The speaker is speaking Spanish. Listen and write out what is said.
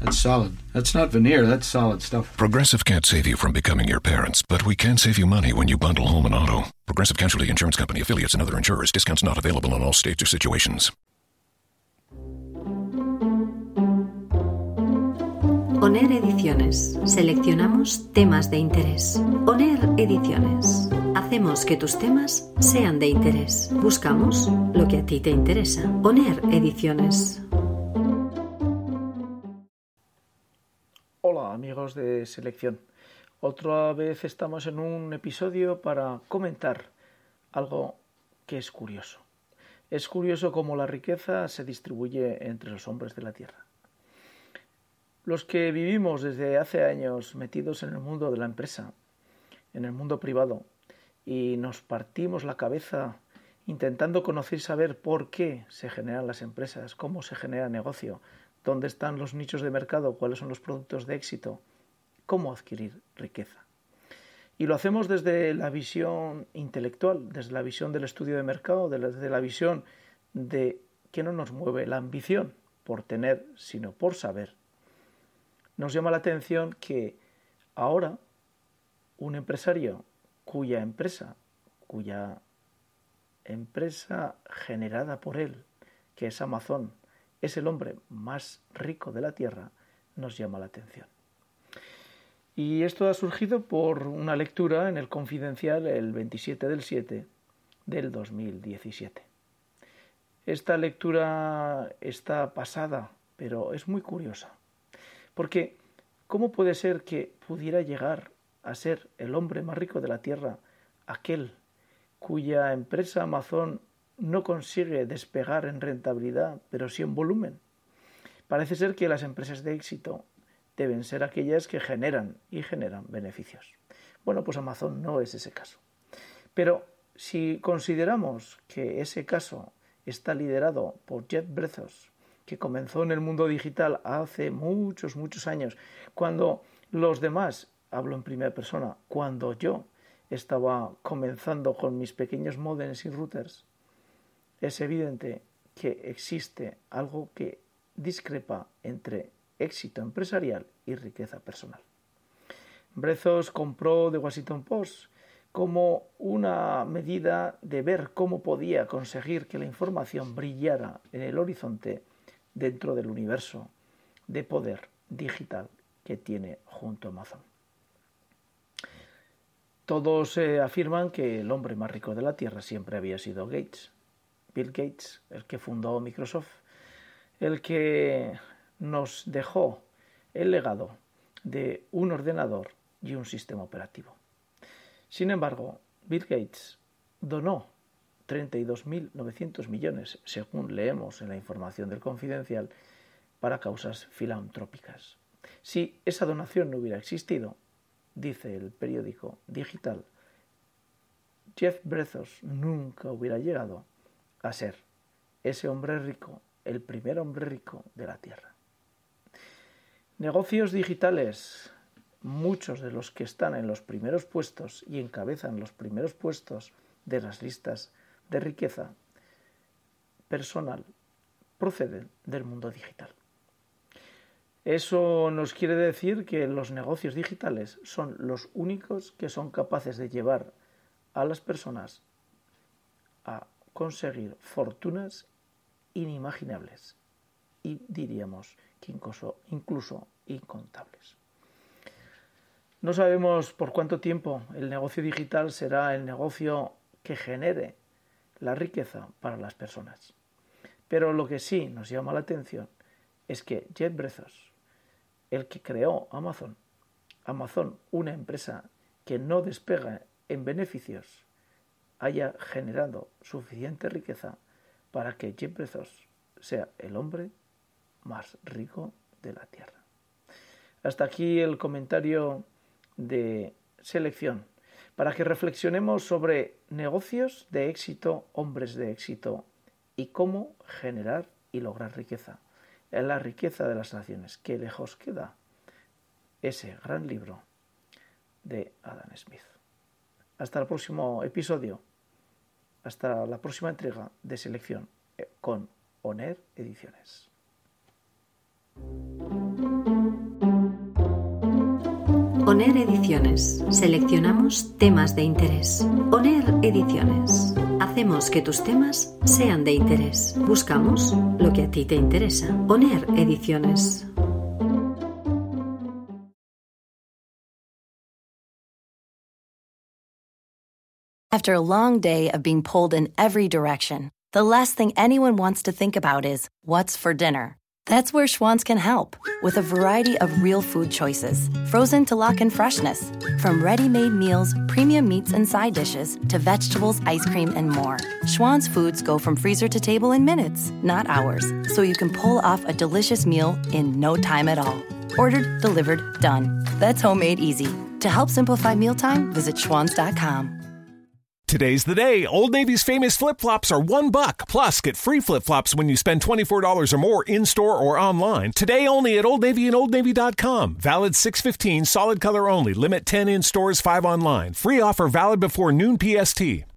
That's solid. That's not veneer, that's solid stuff. Progressive can't save you from becoming your parents, but we can save you money when you bundle home and auto. Progressive Casualty Insurance Company affiliates and other insurers. Discounts not available in all states or situations. ONER Ediciones. Seleccionamos temas de interés. ONER Ediciones. Hacemos que tus temas sean de interés. Buscamos lo que a ti te interesa. ONER Ediciones. Hola amigos de selección. Otra vez estamos en un episodio para comentar algo que es curioso. Es curioso cómo la riqueza se distribuye entre los hombres de la Tierra. Los que vivimos desde hace años metidos en el mundo de la empresa, en el mundo privado, y nos partimos la cabeza intentando conocer y saber por qué se generan las empresas, cómo se genera negocio, dónde están los nichos de mercado, cuáles son los productos de éxito, cómo adquirir riqueza. Y lo hacemos desde la visión intelectual, desde la visión del estudio de mercado, desde la visión de que no nos mueve la ambición por tener, sino por saber. Nos llama la atención que ahora un empresario cuya empresa, cuya empresa generada por él, que es Amazon, es el hombre más rico de la Tierra, nos llama la atención. Y esto ha surgido por una lectura en el Confidencial el 27 del 7 del 2017. Esta lectura está pasada, pero es muy curiosa. Porque, ¿cómo puede ser que pudiera llegar a ser el hombre más rico de la Tierra aquel cuya empresa Amazon no consigue despegar en rentabilidad, pero sí en volumen. Parece ser que las empresas de éxito deben ser aquellas que generan y generan beneficios. Bueno, pues Amazon no es ese caso. Pero si consideramos que ese caso está liderado por Jeff Bezos, que comenzó en el mundo digital hace muchos, muchos años, cuando los demás, hablo en primera persona, cuando yo estaba comenzando con mis pequeños modems y routers, es evidente que existe algo que discrepa entre éxito empresarial y riqueza personal. Brezos compró The Washington Post como una medida de ver cómo podía conseguir que la información brillara en el horizonte dentro del universo de poder digital que tiene junto a Amazon. Todos eh, afirman que el hombre más rico de la Tierra siempre había sido Gates, Bill Gates, el que fundó Microsoft, el que nos dejó el legado de un ordenador y un sistema operativo. Sin embargo, Bill Gates donó 32.900 millones, según leemos en la información del Confidencial, para causas filantrópicas. Si esa donación no hubiera existido, dice el periódico digital, Jeff Bezos nunca hubiera llegado a ser ese hombre rico, el primer hombre rico de la Tierra. Negocios digitales, muchos de los que están en los primeros puestos y encabezan los primeros puestos de las listas de riqueza personal, proceden del mundo digital. Eso nos quiere decir que los negocios digitales son los únicos que son capaces de llevar a las personas a conseguir fortunas inimaginables y diríamos que incluso, incluso incontables. No sabemos por cuánto tiempo el negocio digital será el negocio que genere la riqueza para las personas. Pero lo que sí nos llama la atención es que Jeff Bezos, el que creó Amazon, Amazon, una empresa que no despega en beneficios, haya generado suficiente riqueza para que Jeff Bezos sea el hombre más rico de la Tierra. Hasta aquí el comentario de selección para que reflexionemos sobre negocios de éxito, hombres de éxito y cómo generar y lograr riqueza. Es la riqueza de las naciones. Qué lejos queda ese gran libro de Adam Smith. Hasta el próximo episodio. Hasta la próxima entrega de selección eh, con ONER Ediciones. ONER Ediciones. Seleccionamos temas de interés. ONER Ediciones. Hacemos que tus temas sean de interés. Buscamos lo que a ti te interesa. ONER Ediciones. After a long day of being pulled in every direction, the last thing anyone wants to think about is what's for dinner. That's where Schwans can help with a variety of real food choices, frozen to lock in freshness. From ready made meals, premium meats and side dishes, to vegetables, ice cream, and more. Schwan's foods go from freezer to table in minutes, not hours, so you can pull off a delicious meal in no time at all. Ordered, delivered, done. That's homemade easy. To help simplify mealtime, visit schwans.com. Today's the day. Old Navy's famous flip flops are one buck. Plus, get free flip flops when you spend $24 or more in store or online. Today only at Old Navy and OldNavy.com. Valid 615, solid color only. Limit 10 in stores, 5 online. Free offer valid before noon PST.